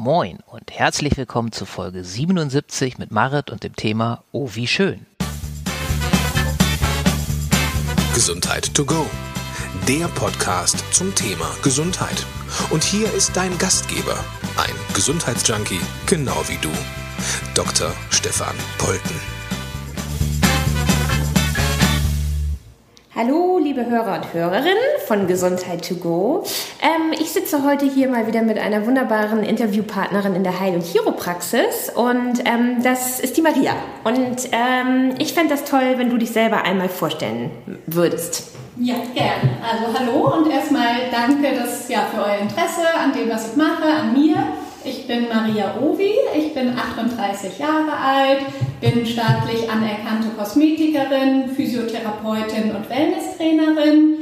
Moin und herzlich willkommen zu Folge 77 mit Marit und dem Thema Oh, wie schön. Gesundheit to go. Der Podcast zum Thema Gesundheit. Und hier ist dein Gastgeber, ein Gesundheitsjunkie, genau wie du, Dr. Stefan Polten. Liebe Hörer und Hörerinnen von Gesundheit to go. Ähm, ich sitze heute hier mal wieder mit einer wunderbaren Interviewpartnerin in der Heil- und Chiropraxis und ähm, das ist die Maria. Und ähm, ich fände das toll, wenn du dich selber einmal vorstellen würdest. Ja, gerne. Also hallo und erstmal danke dass, ja, für euer Interesse an dem, was ich mache, an mir. Ich bin Maria Ovi, ich bin 38 Jahre alt, bin staatlich anerkannte Kosmetikerin, Physiotherapeutin und Wellnesstrainerin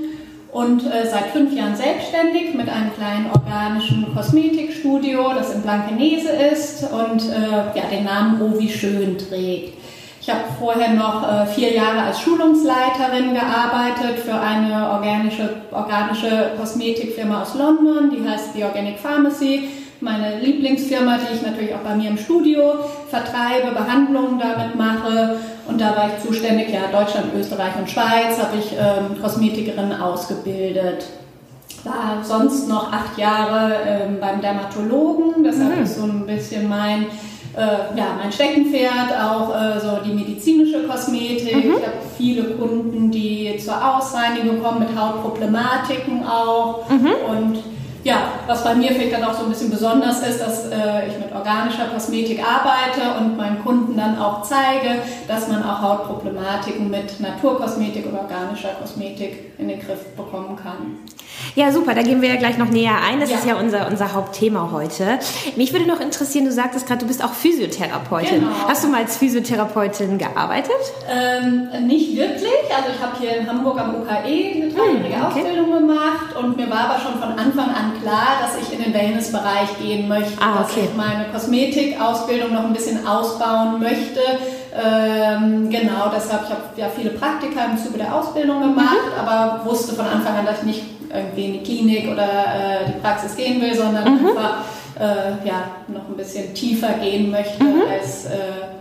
und äh, seit fünf Jahren selbstständig mit einem kleinen organischen Kosmetikstudio, das in Blankenese ist und äh, ja, den Namen Ovi Schön trägt. Ich habe vorher noch äh, vier Jahre als Schulungsleiterin gearbeitet für eine organische, organische Kosmetikfirma aus London, die heißt The Organic Pharmacy meine Lieblingsfirma, die ich natürlich auch bei mir im Studio vertreibe, Behandlungen damit mache. Und da war ich zuständig, ja, Deutschland, Österreich und Schweiz habe ich ähm, Kosmetikerin ausgebildet. War sonst noch acht Jahre ähm, beim Dermatologen, deshalb mhm. ist so ein bisschen mein äh, ja, mein Steckenpferd, auch äh, so die medizinische Kosmetik. Mhm. Ich habe viele Kunden, die zur Ausreinigung kommen mit Hautproblematiken auch. Mhm. Und ja, was bei mir vielleicht dann auch so ein bisschen besonders ist, dass äh, ich mit organischer Kosmetik arbeite und meinen Kunden dann auch zeige, dass man auch Hautproblematiken mit Naturkosmetik oder organischer Kosmetik in den Griff bekommen kann. Ja, super, da gehen wir ja gleich noch näher ein. Das ja. ist ja unser, unser Hauptthema heute. Mich würde noch interessieren, du sagtest gerade, du bist auch Physiotherapeutin. Genau. Hast du mal als Physiotherapeutin gearbeitet? Ähm, nicht wirklich. Also ich habe hier in Hamburg am UKE eine dreijährige hm, okay. Ausbildung gemacht und mir war aber schon von Anfang an klar, dass ich in den Wellnessbereich gehen möchte, ah, okay. dass ich meine Kosmetikausbildung noch ein bisschen ausbauen möchte. Ähm, genau, deshalb, ich habe ja viele Praktika im Zuge der Ausbildung gemacht, mhm. aber wusste von Anfang an, dass ich nicht irgendwie in die Klinik oder äh, die Praxis gehen will, sondern mhm. einfach äh, ja, noch ein bisschen tiefer gehen möchte mhm. als äh,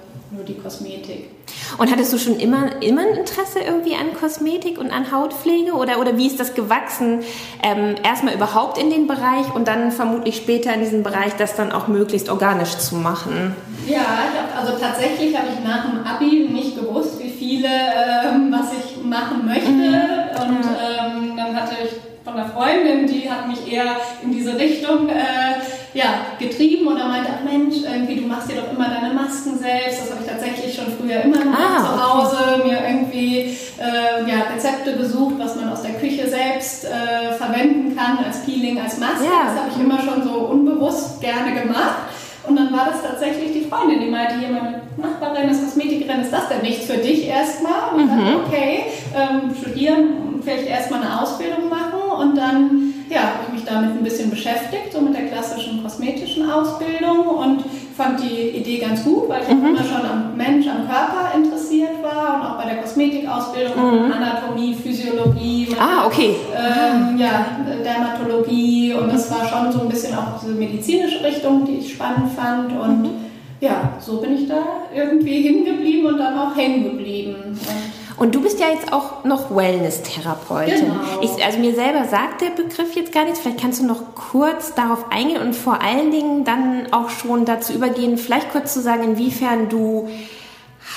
nur die Kosmetik. Und hattest du schon immer, immer ein Interesse irgendwie an Kosmetik und an Hautpflege? Oder, oder wie ist das gewachsen? Ähm, erstmal überhaupt in den Bereich und dann vermutlich später in diesen Bereich, das dann auch möglichst organisch zu machen? Ja, hab, also tatsächlich habe ich nach dem Abi nicht gewusst, wie viele, ähm, was ich machen möchte. Mhm. Und ähm, dann hatte ich von einer Freundin, die hat mich eher in diese Richtung äh, ja, getrieben und er meinte, ach Mensch, irgendwie, du machst dir doch immer deine Masken selbst. Das habe ich tatsächlich schon früher immer ah, zu Hause, okay. mir irgendwie äh, ja, Rezepte gesucht, was man aus der Küche selbst äh, verwenden kann als Peeling, als Maske. Ja. Das habe ich immer schon so unbewusst gerne gemacht. Und dann war das tatsächlich die Freundin, die meinte, hier meine Nachbarin ist Kosmetikerin, ist das denn nichts für dich erstmal? Und mhm. dann, okay, ähm, studieren, vielleicht erstmal eine Ausbildung machen und dann ja, ich mich damit ein bisschen beschäftigt, so mit der klassischen kosmetischen Ausbildung und fand die Idee ganz gut, weil ich mhm. immer schon am Mensch, am Körper interessiert war und auch bei der Kosmetikausbildung, mhm. Anatomie, Physiologie, ah, okay. Ähm, ja, Dermatologie und das war schon so ein bisschen auch diese medizinische Richtung, die ich spannend fand und mhm. ja, so bin ich da irgendwie hingeblieben und dann auch hängen geblieben. Und und du bist ja jetzt auch noch Wellness-Therapeutin. Genau. also mir selber sagt der Begriff jetzt gar nichts. Vielleicht kannst du noch kurz darauf eingehen und vor allen Dingen dann auch schon dazu übergehen, vielleicht kurz zu sagen, inwiefern du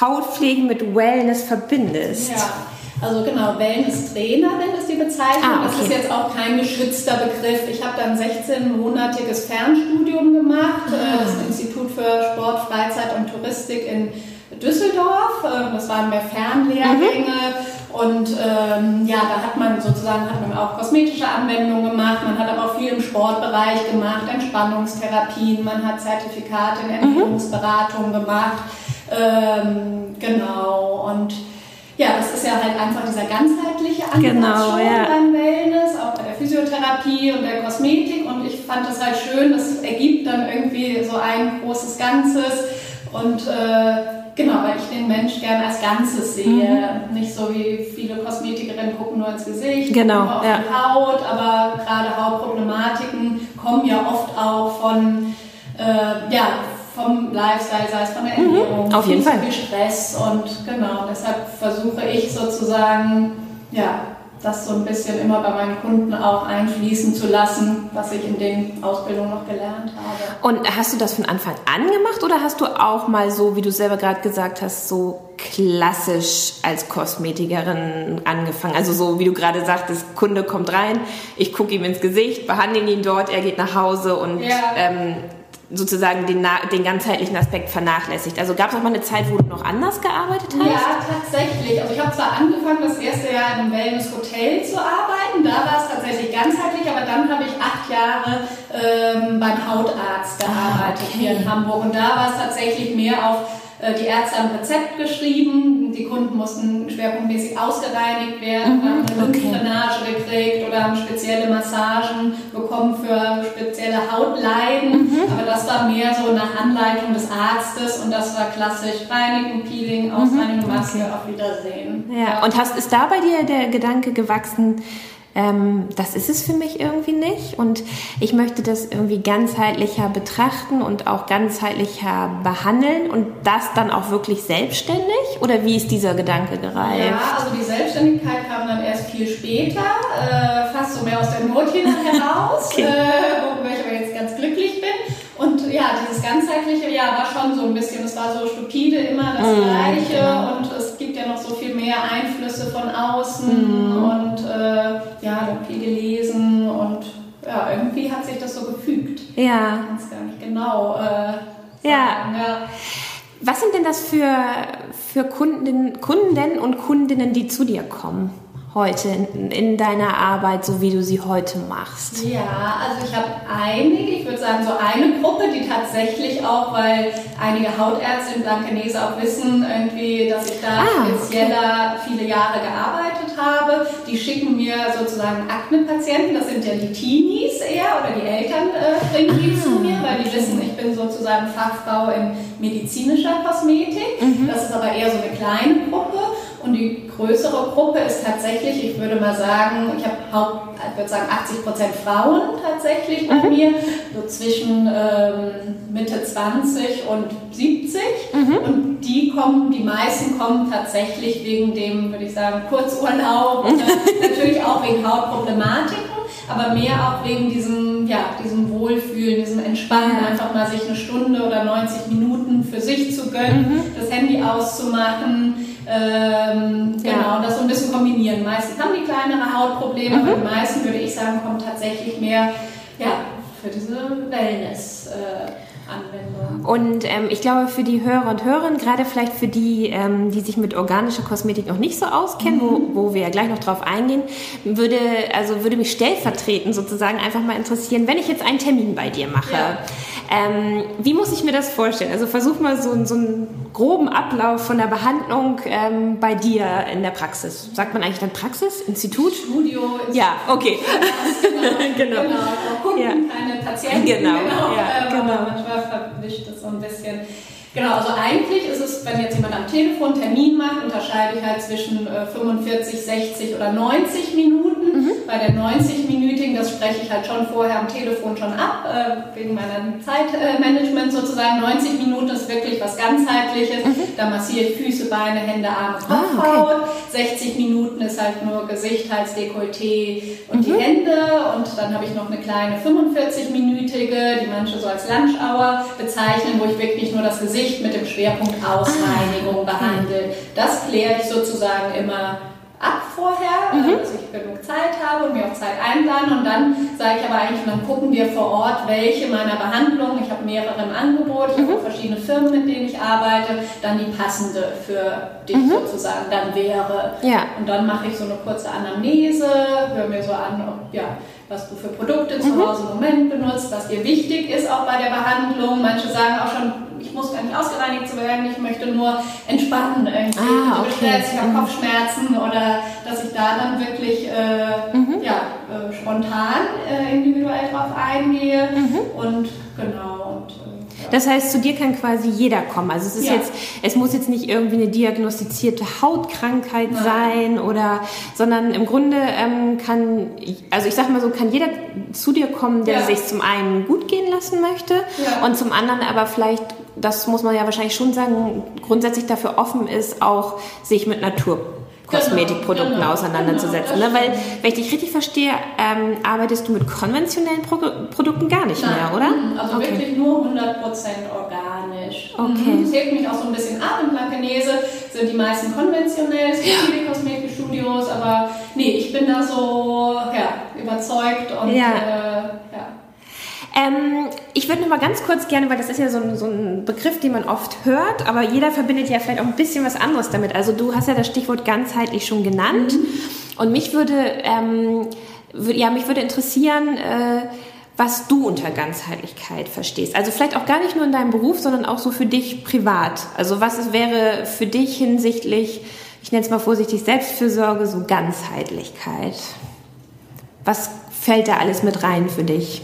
Hautpflege mit Wellness verbindest. Ja. Also genau, Wellness-Trainerin ist die Bezeichnung. Ah, okay. Das ist jetzt auch kein geschützter Begriff. Ich habe dann 16-monatiges Fernstudium gemacht, ah. das Institut für Sport, Freizeit und Touristik in Düsseldorf. Ähm, das waren mehr Fernlehrgänge. Mhm. Und ähm, ja, da hat man sozusagen hat man auch kosmetische Anwendungen gemacht, man hat aber auch viel im Sportbereich gemacht, Entspannungstherapien, man hat Zertifikate in mhm. Ernährungsberatung mhm. gemacht. Ähm, genau. Und ja, das ist ja halt einfach dieser ganzheitliche Ansatz genau, schon ja. beim Wellness, auch bei der Physiotherapie und der Kosmetik. Und ich fand das halt schön, das ergibt dann irgendwie so ein großes Ganzes. Und äh, Genau, weil ich den Mensch gerne als Ganzes sehe. Mhm. Nicht so wie viele Kosmetikerinnen gucken nur ins Gesicht, genau, nur auf ja. die Haut, aber gerade Hautproblematiken kommen ja oft auch von äh, ja, vom Lifestyle, sei es von der Ernährung, mhm, auf jeden Fall. viel Stress und genau, deshalb versuche ich sozusagen, ja, das so ein bisschen immer bei meinen Kunden auch einfließen zu lassen, was ich in den Ausbildungen noch gelernt habe. Und hast du das von Anfang an gemacht oder hast du auch mal so, wie du selber gerade gesagt hast, so klassisch als Kosmetikerin angefangen? Also so, wie du gerade sagtest, Kunde kommt rein, ich gucke ihm ins Gesicht, behandle ihn dort, er geht nach Hause und Ja. ähm, sozusagen den, den ganzheitlichen Aspekt vernachlässigt. Also gab es auch mal eine Zeit, wo du noch anders gearbeitet hast? Ja, tatsächlich. Also ich habe zwar angefangen, das erste Jahr in einem Wellness-Hotel zu arbeiten, da war es tatsächlich ganzheitlich, aber dann habe ich acht Jahre ähm, beim Hautarzt gearbeitet Ah, okay. hier in Hamburg und da war es tatsächlich mehr auf die Ärzte haben ein Rezept geschrieben, die Kunden mussten schwerpunktmäßig ausgereinigt werden, haben eine Mhm, okay. Lymphdrainage gekriegt oder haben spezielle Massagen bekommen für spezielle Hautleiden. Mhm. Aber das war mehr so nach Anleitung des Arztes und das war klassisch Reinigen, Peeling, Ausreinigung, Maske, auf Wiedersehen. Ja, und hast, ist da bei dir der Gedanke gewachsen, ähm, das ist es für mich irgendwie nicht und ich möchte das irgendwie ganzheitlicher betrachten und auch ganzheitlicher behandeln und das dann auch wirklich selbstständig? Oder wie ist dieser Gedanke gereift? Ja, also die Selbstständigkeit kam dann erst viel später, äh, fast so mehr aus der Not heraus, Okay. äh, worüber ich aber jetzt ganz glücklich bin. Und ja, dieses ganzheitliche ja, war schon so ein bisschen, es war so stupide, immer das Gleiche und es gibt ja noch so viel mehr Einflüsse von außen und Ja. Ich kann es gar nicht genau äh, Ja. sagen. Ja. Was sind denn das für, für Kunden, Kunden und Kundinnen, die zu dir kommen heute in, in deiner Arbeit, so wie du sie heute machst? Ja, also ich habe einige, ich würde sagen so eine Gruppe, die tatsächlich auch, weil einige Hautärzte in Blankenese auch wissen, irgendwie, dass ich da Ah, okay. spezieller viele Jahre gearbeitet habe, die schicken mir sozusagen Akne-Patienten, das sind ja die Teenies eher oder die Eltern äh, bringen die Ah, zu mir, weil die wissen, ich bin sozusagen Fachfrau in medizinischer Kosmetik. Mhm. Das ist aber eher so eine kleine Gruppe. Und die größere Gruppe ist tatsächlich, ich würde mal sagen, ich habe Haupt, ich würde sagen 80 Prozent Frauen tatsächlich bei mir, so zwischen ähm, Mitte 20 und 70. Und die kommen, die meisten kommen tatsächlich wegen dem, würde ich sagen, Kurzurlaub, und natürlich auch wegen Hautproblematiken, aber mehr auch wegen diesem, ja, diesem Wohlfühlen, diesem Entspannen, einfach mal sich eine Stunde oder 90 Minuten für sich zu gönnen, das Handy auszumachen. Ähm, Ja. Genau, das so ein bisschen kombinieren. Meistens haben die kleinere Hautprobleme, Mhm. aber die meisten, würde ich sagen, kommen tatsächlich mehr ja, für diese Wellness-Anwendung. Und ähm, ich glaube, für die Hörer und Hörerinnen, gerade vielleicht für die, ähm, die sich mit organischer Kosmetik noch nicht so auskennen, Mhm. wo, wo wir ja gleich noch drauf eingehen, würde, also würde mich stellvertretend sozusagen einfach mal interessieren, wenn ich jetzt einen Termin bei dir mache. Ja. Ähm, wie muss ich mir das vorstellen? Also versuch mal so, so einen groben Ablauf von der Behandlung ähm, bei dir in der Praxis. Sagt man eigentlich dann Praxis? Institut? Studio ist Ja, okay. genau. genau. auch Kunden, Ja. keine Patienten. Genau, ja, ähm, genau. aber Manchmal verwischt es so ein bisschen. Genau, also eigentlich ist es, wenn jetzt jemand am Telefon einen Termin macht, unterscheide ich halt zwischen äh, 45, 60 oder 90 Minuten. Mhm. Bei der 90-minütigen, das spreche ich halt schon vorher am Telefon schon ab, äh, wegen meiner Zeitmanagement sozusagen. 90 Minuten ist wirklich was ganzheitliches. Da massiere ich Füße, Beine, Hände, Arme, Kopf, Mhm. Ah, okay. Haut. 60 Minuten ist halt nur Gesicht, Hals, Dekolleté und die Hände. Und dann habe ich noch eine kleine 45-minütige, die manche so als Lunch Hour bezeichnen, wo ich wirklich nur das Gesicht mit dem Schwerpunkt Ausreinigung behandle. Das kläre ich sozusagen immer vorher, äh, dass ich genug Zeit habe und mir auch Zeit einplane. Und dann sage ich aber eigentlich, dann gucken wir vor Ort, welche meiner Behandlungen, ich habe mehrere im Angebot, ich habe auch verschiedene Firmen, mit denen ich arbeite, dann die passende für dich sozusagen dann wäre. Ja. Und dann mache ich so eine kurze Anamnese, höre mir so an, ob, ja, was du für Produkte zu Hause im Moment benutzt, was dir wichtig ist auch bei der Behandlung. Manche sagen auch schon, muss gar nicht ausgereinigt zu werden, ich möchte nur entspannen. Irgendwie. Ah, Ich okay. bin gestresst, ich habe Kopfschmerzen oder dass ich da dann wirklich äh, ja, äh, spontan äh, individuell drauf eingehe. Und genau. Und, äh, Das heißt, zu dir kann quasi jeder kommen. Also es ist Ja. jetzt, es muss jetzt nicht irgendwie eine diagnostizierte Hautkrankheit Nein. sein oder, sondern im Grunde ähm, kann, also ich sag mal so, kann jeder zu dir kommen, der Ja. sich zum einen gut gehen lassen möchte und zum anderen aber vielleicht, das muss man ja wahrscheinlich schon sagen, grundsätzlich dafür offen ist, auch sich mit Naturkosmetikprodukten Genau, genau, auseinanderzusetzen. genau, ne? Weil, wenn ich dich richtig verstehe, ähm, arbeitest du mit konventionellen Pro Produkten gar nicht mehr, oder? Mhm, Also okay. wirklich nur 100% organisch. Okay. Mhm. Das hebt mich auch so ein bisschen ab. In Blankenese sind die meisten konventionell, es gibt viele Kosmetikstudios, aber nee, ich bin da so ja, überzeugt und Ja. Äh, ja. Ähm, ich würde noch mal ganz kurz gerne, weil das ist ja so ein, so ein Begriff, den man oft hört, aber jeder verbindet ja vielleicht auch ein bisschen was anderes damit. Also du hast ja das Stichwort ganzheitlich schon genannt und mich würde, ähm, ja, mich würde interessieren, äh, was du unter Ganzheitlichkeit verstehst. Also vielleicht auch gar nicht nur in deinem Beruf, sondern auch so für dich privat. Also was es wäre für dich hinsichtlich, ich nenne es mal vorsichtig, Selbstfürsorge, so Ganzheitlichkeit. Was fällt da alles mit rein für dich?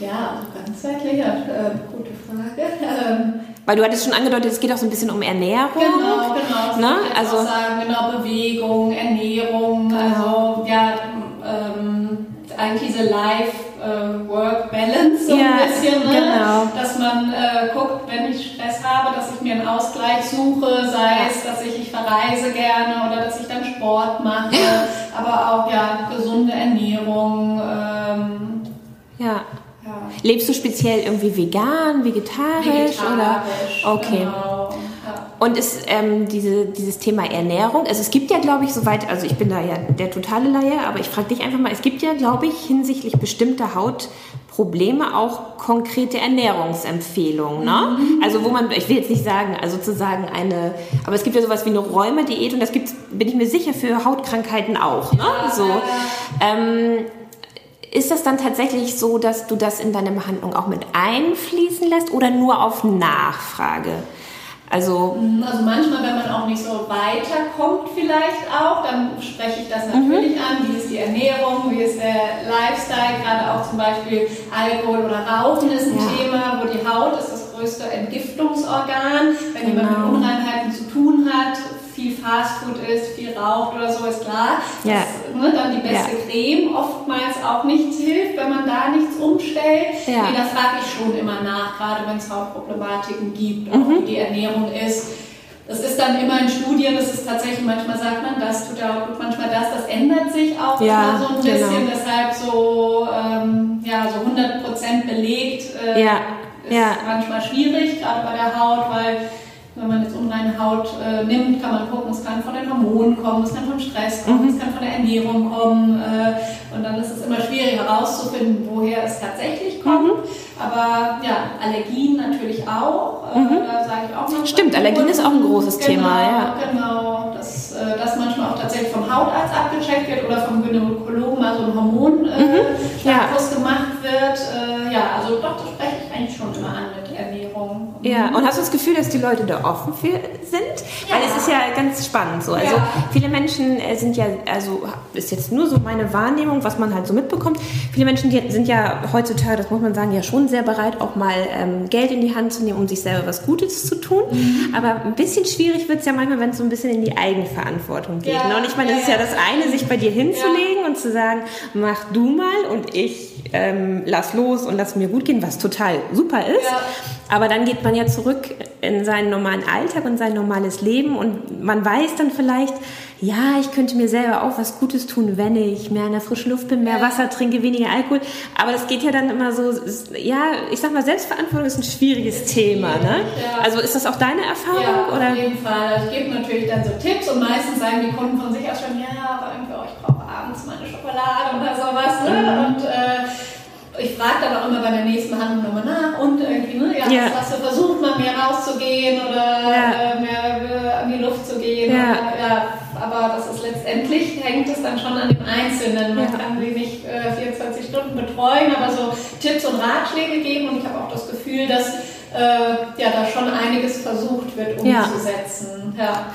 Ja, also ganzheitlich, äh, gute Frage. Ähm, Weil du hattest schon angedeutet, es geht auch so ein bisschen um Ernährung. Genau, genau. Ne? Also- sagen, genau, Bewegung, Ernährung, also ja, ähm, eigentlich diese Life-Work-Balance so Ja, ein bisschen, ne? genau. dass man äh, guckt, wenn ich Stress habe, dass ich mir einen Ausgleich suche, sei es, dass ich, ich verreise gerne oder dass ich dann Sport mache, aber auch ja, gesunde Ernährung. Ähm, Ja. Lebst du speziell irgendwie vegan, vegetarisch, oder? Okay. Genau. Und ist ähm, diese, dieses Thema Ernährung, also es gibt ja, glaube ich, soweit, also ich bin da ja der totale Laie, aber ich frage dich einfach mal, es gibt ja, glaube ich, hinsichtlich bestimmter Hautprobleme auch konkrete Ernährungsempfehlungen, ne? Also wo man, ich will jetzt nicht sagen, also sozusagen eine, aber es gibt ja sowas wie eine Räume-Diät und das gibt bin ich mir sicher, für Hautkrankheiten auch, ne? So. Ähm, ist das dann tatsächlich so, dass du das in deine Behandlung auch mit einfließen lässt oder nur auf Nachfrage? Also, Also manchmal, wenn man auch nicht so weiterkommt vielleicht auch, dann spreche ich das natürlich an. Wie ist die Ernährung, wie ist der Lifestyle, gerade auch zum Beispiel Alkohol oder Rauchen ist ein Ja. Thema, wo die Haut ist das größte Entgiftungsorgan. Wenn jemand Genau. mit Unreinheiten zu tun hat, viel Fastfood isst, viel raucht oder so, ist klar, Ja. dass ne, dann die beste Ja. Creme oftmals auch nichts hilft, wenn man da nichts umstellt. Ja. Nee, da frage ich schon immer nach, gerade wenn es Hautproblematiken gibt, Mhm. auch wie die Ernährung ist. Das ist dann immer in Studien, das ist tatsächlich, manchmal sagt man, das tut ja auch gut, manchmal das, das ändert sich auch Ja, so ein genau. bisschen, deshalb so, ähm, ja, so 100% belegt äh, Ja, ist ja. manchmal schwierig, gerade bei der Haut, weil wenn man jetzt unreine Haut äh, nimmt, kann man gucken, es kann von den Hormonen kommen, es kann vom Stress kommen, Mhm. es kann von der Ernährung kommen äh, und dann ist es immer schwierig herauszufinden, woher es tatsächlich kommt. Mhm. Aber ja, Allergien natürlich auch. Äh, Da sage ich auch manchmal. Mhm. Stimmt, Allergien ist auch ein großes genau, Thema, ja. Genau, dass äh, das manchmal auch tatsächlich vom Hautarzt abgecheckt wird oder vom Gynäkologen mal so ein Mhm. äh, Ja. Status gemacht wird. Äh, ja, also doch, das spreche ich eigentlich schon immer an. Ja, und hast du das Gefühl, dass die Leute da offen für sind? Weil es ist ja ganz spannend so. Also Ja. viele Menschen äh, sind ja, also ist jetzt nur so meine Wahrnehmung, was man halt so mitbekommt. Viele Menschen sind ja heutzutage, das muss man sagen, ja schon sehr bereit, auch mal ähm, Geld in die Hand zu nehmen, um sich selber was Gutes zu tun. Aber ein bisschen schwierig wird es ja manchmal, wenn es so ein bisschen in die Eigenverantwortung geht. Ja, ne? Und ich meine, ja, es ist ja ja. das eine, sich bei dir hinzulegen und zu sagen, mach du mal und ich ähm, lass los und lass mir gut gehen, was total super ist. Aber dann geht man ja zurück in seinen normalen Alltag und sein normales Leben und man weiß dann vielleicht, ja, ich könnte mir selber auch was Gutes tun, wenn ich mehr in der frischen Luft bin, mehr Wasser trinke, weniger Alkohol. Aber das geht ja dann immer so, ist- ja, ich sag mal, Selbstverantwortung ist ein schwieriges Thema. Ne? Ja. Also ist das auch deine Erfahrung? Ja, oder? auf jeden Fall. Also ich gebe natürlich dann so Tipps und meistens sagen die Kunden von sich aus schon, ja, aber irgendwie, oh, ich brauche abends meine Schokolade oder sowas. Ne? Mhm. Und äh, ich frage dann auch immer bei der nächsten Behandlung nochmal nach und irgendwie, ne, ja, Ja. hast du versucht, mal mehr rauszugehen oder Ja. äh, mehr äh, an die Luft zu gehen. Ja. Oder, ja, aber das ist letztendlich, hängt es dann schon an dem Einzelnen. Man kann sie nicht äh, 24 Stunden betreuen, aber so Tipps und Ratschläge geben und ich habe auch das Gefühl, dass äh, ja, da schon einiges versucht wird umzusetzen. Ja.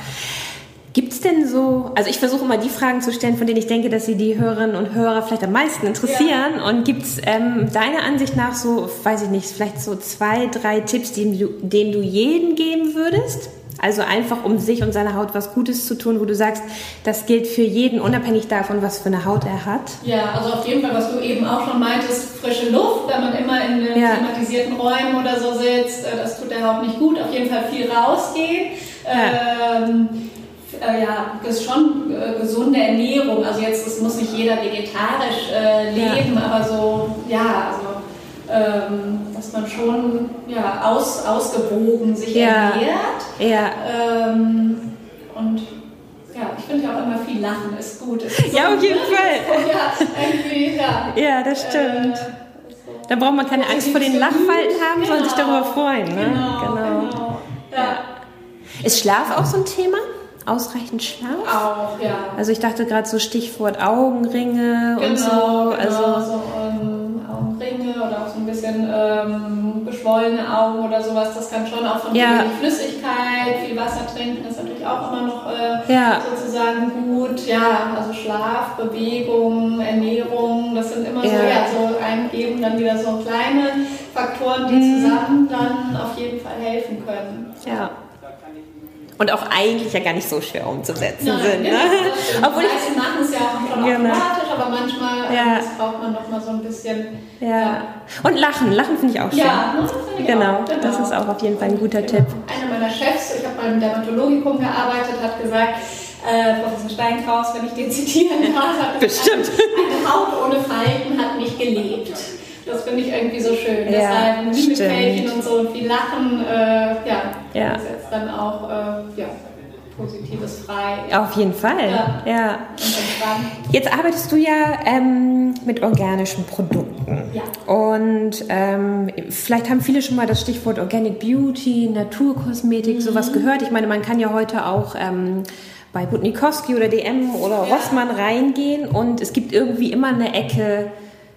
Gibt es denn so, also ich versuche immer die Fragen zu stellen, von denen ich denke, dass sie die Hörerinnen und Hörer vielleicht am meisten interessieren. Ja. Und gibt es ähm, deiner Ansicht nach so, weiß ich nicht, vielleicht so zwei, drei Tipps, die du, denen du jedem geben würdest? Also einfach, um sich und seiner Haut was Gutes zu tun, wo du sagst, das gilt für jeden, unabhängig davon, was für eine Haut er hat. Ja, also auf jeden Fall, was du eben auch schon meintest, frische Luft, wenn man immer in den ja. klimatisierten Räumen oder so sitzt, äh, das tut der Haut nicht gut. Auf jeden Fall viel rausgehen. Ja. Ähm, äh, ja, das ist schon äh, gesunde Ernährung. Also jetzt, es muss nicht jeder vegetarisch äh, leben, ja. aber so, ja, also ähm, dass man schon ja, aus, ausgewogen sich ja. ernährt. Ja. Ähm, und ja, ich finde ja auch immer viel Lachen ist gut. Ist ja, auf jeden Fall. ja, ja. ja, das stimmt. Äh, da braucht man keine Angst vor den Lachfalten haben, genau. sondern sich darüber freuen. Ne? Genau, genau. genau. Ja. Ist Schlaf auch so ein Thema? Ausreichend Schlaf? Auch, ja. Also ich dachte gerade so Stichwort Augenringe genau, und so. Genau, also so ähm, Augenringe oder auch so ein bisschen ähm, geschwollene Augen oder sowas. Das kann schon auch von ja. Flüssigkeit, viel Wasser trinken ist natürlich auch immer noch äh, ja. sozusagen gut. Ja, also Schlaf, Bewegung, Ernährung, das sind immer ja. so, ja, so ein, eben dann wieder so kleine Faktoren, die mhm. zusammen dann auf jeden Fall helfen können. Ja und auch eigentlich ja gar nicht so schwer umzusetzen Nein, sind. Genau, ne? Obwohl die machen es ja auch schon genau. automatisch, aber manchmal ja. ähm, braucht man noch mal so ein bisschen. Ja. ja. Und Lachen, Lachen finde ich auch schön. Ja, das ich genau, auch. genau, das ist auch auf jeden Fall ein guter genau. Tipp. Einer meiner Chefs, ich habe beim Dermatologikum gearbeitet, hat gesagt, äh, Professor Steinkraus, wenn ich den zitieren darf, hat Bestimmt. Eine Haut ohne Falten hat nicht gelebt. Das finde ich irgendwie so schön. Ja, Deshalb Mimikfältchen und so und viel Lachen, äh, ja, ja. setzt dann auch äh, ja, Positives frei. Auf jeden Fall, ja. ja. Jetzt arbeitest du ja ähm, mit organischen Produkten. Ja. Und ähm, vielleicht haben viele schon mal das Stichwort Organic Beauty, Naturkosmetik, mhm. sowas gehört. Ich meine, man kann ja heute auch ähm, bei Butnikowski oder DM oder ja. Rossmann reingehen und es gibt irgendwie immer eine Ecke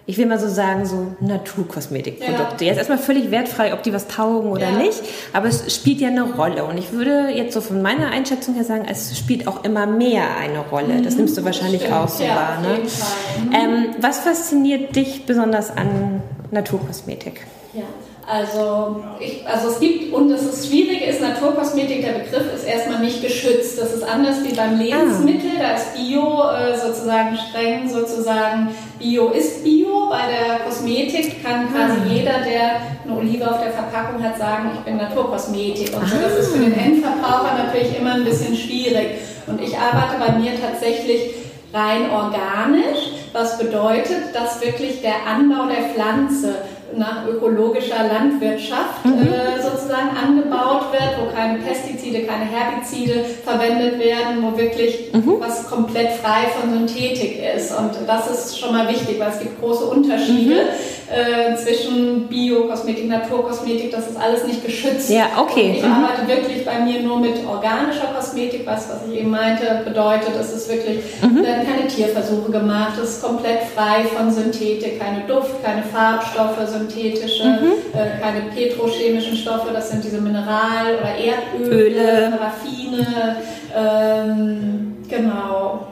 ich will mal so sagen, so Naturkosmetikprodukte. Ja. Jetzt erstmal völlig wertfrei, ob die was taugen oder ja. nicht, aber es spielt ja eine Rolle. Und ich würde jetzt so von meiner Einschätzung her sagen, es spielt auch immer mehr eine Rolle. Das mhm. nimmst du wahrscheinlich Stimmt. auch so ja, wahr. Ne? Mhm. Ähm, was fasziniert dich besonders an Naturkosmetik? Ja. Also, ich, also es gibt, und das ist Schwierige ist, Naturkosmetik, der Begriff ist erstmal nicht geschützt. Das ist anders wie beim Lebensmittel, ah. da ist Bio äh, sozusagen streng, sozusagen Bio ist Bio. Bei der Kosmetik kann quasi ah. jeder, der eine Olive auf der Verpackung hat, sagen, ich bin Naturkosmetik. Und so, das ist für den ah. Endverbraucher natürlich immer ein bisschen schwierig. Und ich arbeite bei mir tatsächlich rein organisch, was bedeutet, dass wirklich der Anbau der Pflanze nach ökologischer Landwirtschaft mhm. äh, sozusagen angebaut wird, wo keine Pestizide, keine Herbizide verwendet werden, wo wirklich mhm. was komplett frei von Synthetik ist. Und das ist schon mal wichtig, weil es gibt große Unterschiede mhm. äh, zwischen Biokosmetik, Naturkosmetik, das ist alles nicht geschützt. Ja, okay. Und ich mhm. arbeite wirklich bei mir nur mit organischer Kosmetik, was, was ich eben meinte, bedeutet, es ist wirklich, mhm. werden keine Tierversuche gemacht, es ist komplett frei von Synthetik, keine Duft, keine Farbstoffe, synthetische, mhm. äh, keine petrochemischen Stoffe, das sind diese Mineral- oder Erdöle, Öle. Paraffine, ähm, genau.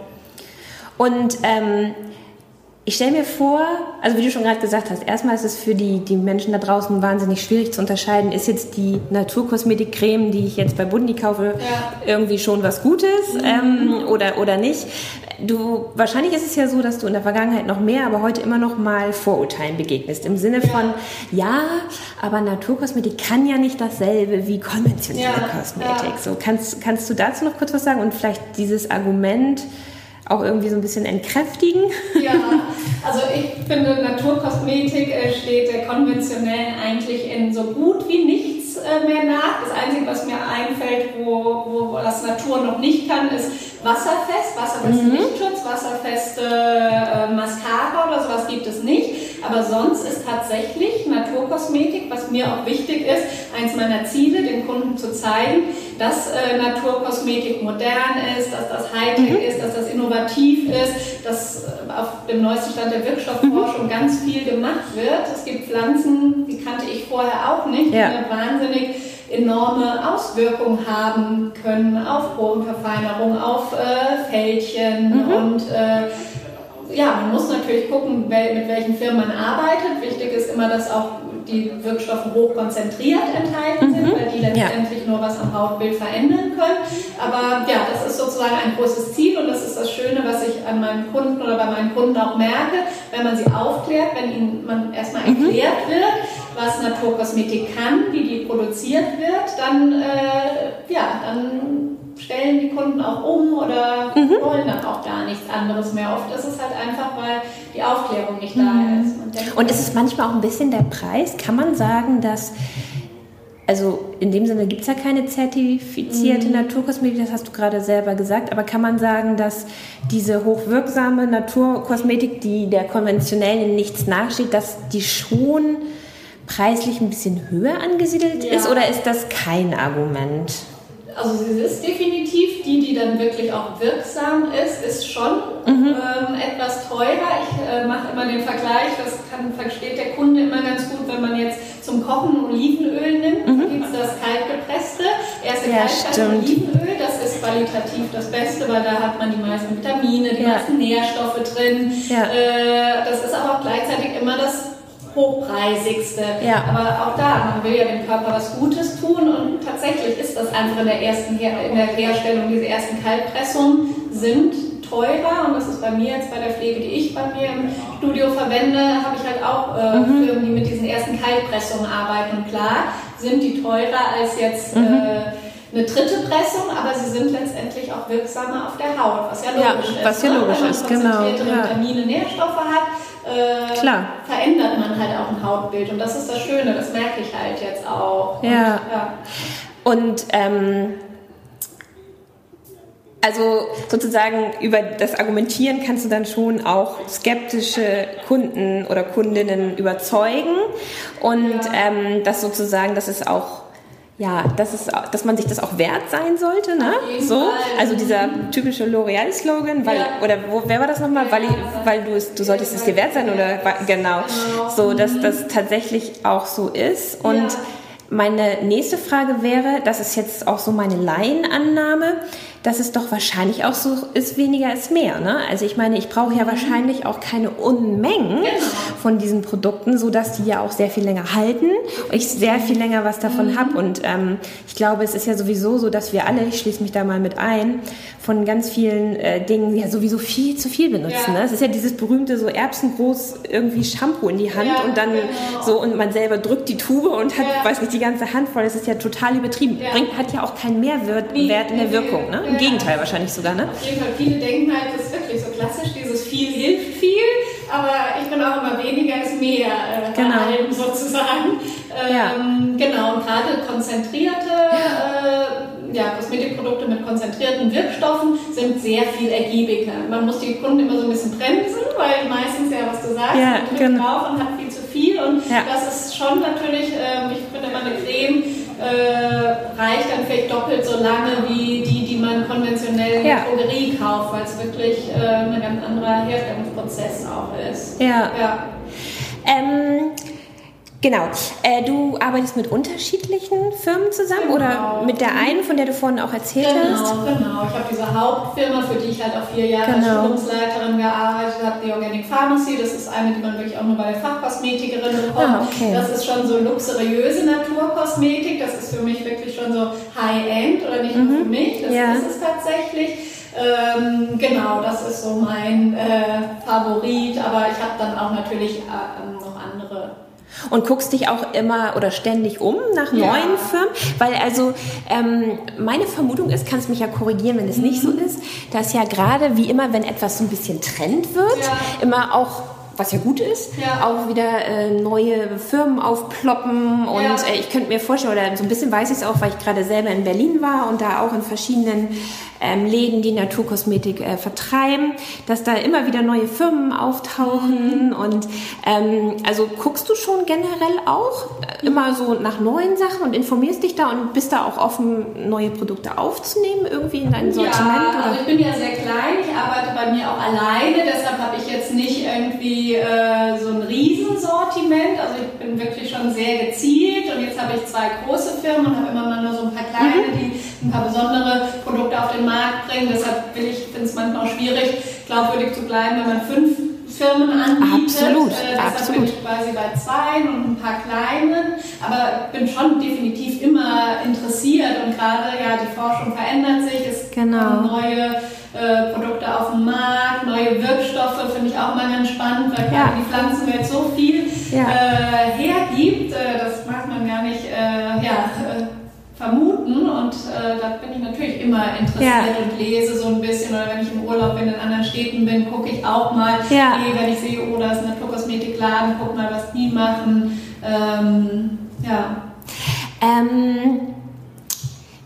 Und ähm, ich stelle mir vor, also wie du schon gerade gesagt hast, erstmal ist es für die, die Menschen da draußen wahnsinnig schwierig zu unterscheiden, ist jetzt die Naturkosmetikcreme, die ich jetzt bei Bundi kaufe, ja. irgendwie schon was Gutes mhm. ähm, oder, oder nicht. Du, wahrscheinlich ist es ja so, dass du in der Vergangenheit noch mehr, aber heute immer noch mal Vorurteilen begegnest. Im Sinne von, ja, aber Naturkosmetik kann ja nicht dasselbe wie konventionelle ja, Kosmetik. Ja. So, kannst, kannst du dazu noch kurz was sagen und vielleicht dieses Argument, auch irgendwie so ein bisschen entkräftigen? Ja, also ich finde, Naturkosmetik äh, steht der konventionellen eigentlich in so gut wie nichts mehr nach. Das Einzige, was mir einfällt, wo, wo das Natur noch nicht kann, ist wasserfest, wasserfeste mhm. Lichtschutz, wasserfeste äh, Mascara oder sowas gibt es nicht. Aber sonst ist tatsächlich Naturkosmetik, was mir auch wichtig ist, eins meiner Ziele, den Kunden zu zeigen, dass äh, Naturkosmetik modern ist, dass das Hightech mhm. ist, dass das innovativ ist, dass äh, auf dem neuesten Stand der Wirkstoffforschung mhm. ganz viel gemacht wird. Es gibt Pflanzen, die kannte ich vorher auch nicht, ja. die wahnsinnig enorme Auswirkungen haben können auf Bodenverfeinerung, auf äh, Fältchen mhm. und äh, ja, man muss natürlich gucken, mit welchen Firmen man arbeitet. Wichtig ist immer, dass auch die Wirkstoffe hochkonzentriert enthalten sind, mhm. weil die letztendlich ja. nur was am Hautbild verändern können. Aber ja, das ist sozusagen ein großes Ziel und das ist das Schöne, was ich an meinen Kunden oder bei meinen Kunden auch merke, wenn man sie aufklärt, wenn ihnen man erstmal mhm. erklärt mhm. wird, was Naturkosmetik kann, wie die produziert wird, dann, äh, ja, dann stellen die Kunden auch um oder mhm. wollen dann auch gar nichts anderes mehr. Oft ist es halt einfach, weil die Aufklärung nicht mhm. da ist. Denkt, Und ist es manchmal auch ein bisschen der Preis? Kann man sagen, dass also in dem Sinne gibt es ja keine zertifizierte mhm. Naturkosmetik, das hast du gerade selber gesagt, aber kann man sagen, dass diese hochwirksame Naturkosmetik, die der konventionellen nichts nachsteht, dass die schon preislich ein bisschen höher angesiedelt ja. ist oder ist das kein Argument? Also sie ist definitiv, die, die dann wirklich auch wirksam ist, ist schon mhm. ähm, etwas teurer. Ich äh, mache immer den Vergleich, das kann, versteht der Kunde immer ganz gut, wenn man jetzt zum Kochen Olivenöl nimmt, mhm. gibt es das kaltgepresste, erste ja, kaltgepresste Olivenöl, das ist qualitativ das Beste, weil da hat man die meisten Vitamine, die ja. meisten Nährstoffe drin. Ja. Äh, das ist aber auch gleichzeitig immer das hochpreisigste. Ja. Aber auch da, man will ja dem Körper was Gutes tun und tatsächlich ist das einfach in der ersten Her in der Herstellung, diese ersten Kaltpressungen sind teurer und das ist bei mir jetzt bei der Pflege, die ich bei mir im Studio verwende, habe ich halt auch äh, mhm. Firmen, die mit diesen ersten Kaltpressungen arbeiten. Und klar sind die teurer als jetzt mhm. äh, eine dritte Pressung, aber sie sind letztendlich auch wirksamer auf der Haut, was ja logisch ja, ist. Was ja ne? logisch ist, genau. Wenn man ja. Vitamine, Nährstoffe hat, äh, Klar. verändert man halt auch ein Hautbild. Und das ist das Schöne, das merke ich halt jetzt auch. Und, ja. ja. Und ähm, also sozusagen über das Argumentieren kannst du dann schon auch skeptische Kunden oder Kundinnen überzeugen und ja. ähm, das sozusagen, das ist auch ja, das ist, dass man sich das auch wert sein sollte, ne? So, also dieser typische L'Oreal-Slogan, weil ja. oder wo, wer war das nochmal? Weil, weil du es, du solltest es dir wert sein oder genau, so, dass das tatsächlich auch so ist. Und meine nächste Frage wäre, das ist jetzt auch so meine Laienannahme, dass es doch wahrscheinlich auch so ist, weniger ist mehr. Ne? Also ich meine, ich brauche ja mhm. wahrscheinlich auch keine Unmengen genau. von diesen Produkten, sodass die ja auch sehr viel länger halten und ich sehr viel länger was davon mhm. habe. Und ähm, ich glaube, es ist ja sowieso so, dass wir alle, ich schließe mich da mal mit ein, von ganz vielen äh, Dingen ja sowieso viel zu viel benutzen. Ja. Ne? Es ist ja dieses berühmte so erbsengroß irgendwie Shampoo in die Hand ja, und dann genau. so und man selber drückt die Tube und hat, ja. weiß nicht, die ganze Hand voll. Das ist ja total übertrieben. Bringt, hat ja auch keinen Mehrwert Wert in der Wirkung. Ne? Im Gegenteil wahrscheinlich sogar, ne? Auf jeden Fall, viele denken halt, das ist wirklich so klassisch, dieses viel hilft viel, aber ich bin auch immer weniger ist mehr äh, genau. allem sozusagen. Ähm, ja. Genau, und gerade konzentrierte äh, ja, Kosmetikprodukte mit konzentrierten Wirkstoffen sind sehr viel ergiebiger. Man muss die Kunden immer so ein bisschen bremsen, weil meistens ja, was du sagst, ja, man genau. drauf und hat viel zu viel und das ist schon natürlich, äh, ich finde immer eine Creme äh, reicht dann vielleicht doppelt so lange wie die, die man konventionell in der Drogerie kauft, weil es wirklich äh, ein ganz anderer Herstellungsprozess auch ist. Ja. ja. Ähm, Genau. Äh, du arbeitest mit unterschiedlichen Firmen zusammen genau. oder mit der einen, von der du vorhin auch erzählt genau, hast? Genau, genau. Ich habe diese Hauptfirma, für die ich halt auch vier Jahre genau. als Schulungsleiterin gearbeitet habe, die Organic Pharmacy. Das ist eine, die man wirklich auch nur bei der Fachkosmetikerin bekommt. Ah, okay. Das ist schon so luxuriöse Naturkosmetik. Das ist für mich wirklich schon so High-End oder nicht mhm. nur für mich. Das ja. ist es tatsächlich. Ähm, genau, das ist so mein äh, Favorit, aber ich habe dann auch natürlich äh, andere und guckst dich auch immer oder ständig um nach ja. neuen Firmen? Weil also ähm, meine Vermutung ist, kannst mich ja korrigieren, wenn es mhm. nicht so ist, dass ja gerade wie immer, wenn etwas so ein bisschen Trend wird, ja. immer auch was ja gut ist, ja. auch wieder äh, neue Firmen aufploppen und ja. äh, ich könnte mir vorstellen, oder so ein bisschen weiß ich es auch, weil ich gerade selber in Berlin war und da auch in verschiedenen ähm, Läden, die Naturkosmetik äh, vertreiben, dass da immer wieder neue Firmen auftauchen. Mhm. Und ähm, also guckst du schon generell auch immer so nach neuen Sachen und informierst dich da und bist da auch offen, neue Produkte aufzunehmen, irgendwie in dein Sortiment? Ja, also ich bin ja sehr klein, ich arbeite bei mir auch alleine, deshalb habe ich jetzt nicht irgendwie irgendwie äh, so ein Riesensortiment. Also ich bin wirklich schon sehr gezielt und jetzt habe ich zwei große Firmen und habe immer mal nur so ein paar kleine, mhm. die ein paar besondere Produkte auf den Markt bringen. Deshalb will ich, finde es manchmal auch schwierig, glaubwürdig zu bleiben, wenn man fünf Firmen anbietet. Absolut, äh, absolut. bin ich quasi bei zwei und ein paar kleinen, aber bin schon definitiv immer interessiert und gerade ja die Forschung verändert sich, es genau. kommen neue äh, Produkte auf den Markt, neue Wirkstoffe finde ich auch mal ganz spannend, weil ja. die Pflanzenwelt so viel ja. äh, hergibt, äh, das mag man gar nicht äh, ja, vermuten und äh, da bin ich natürlich immer interessiert ja. und lese so ein bisschen oder wenn ich im Urlaub in den anderen Städten bin, gucke ich auch mal, ja. hey, wenn ich sehe, oh, da ist ein Naturkosmetikladen, guck mal, was die machen. Ähm, ja. Ähm,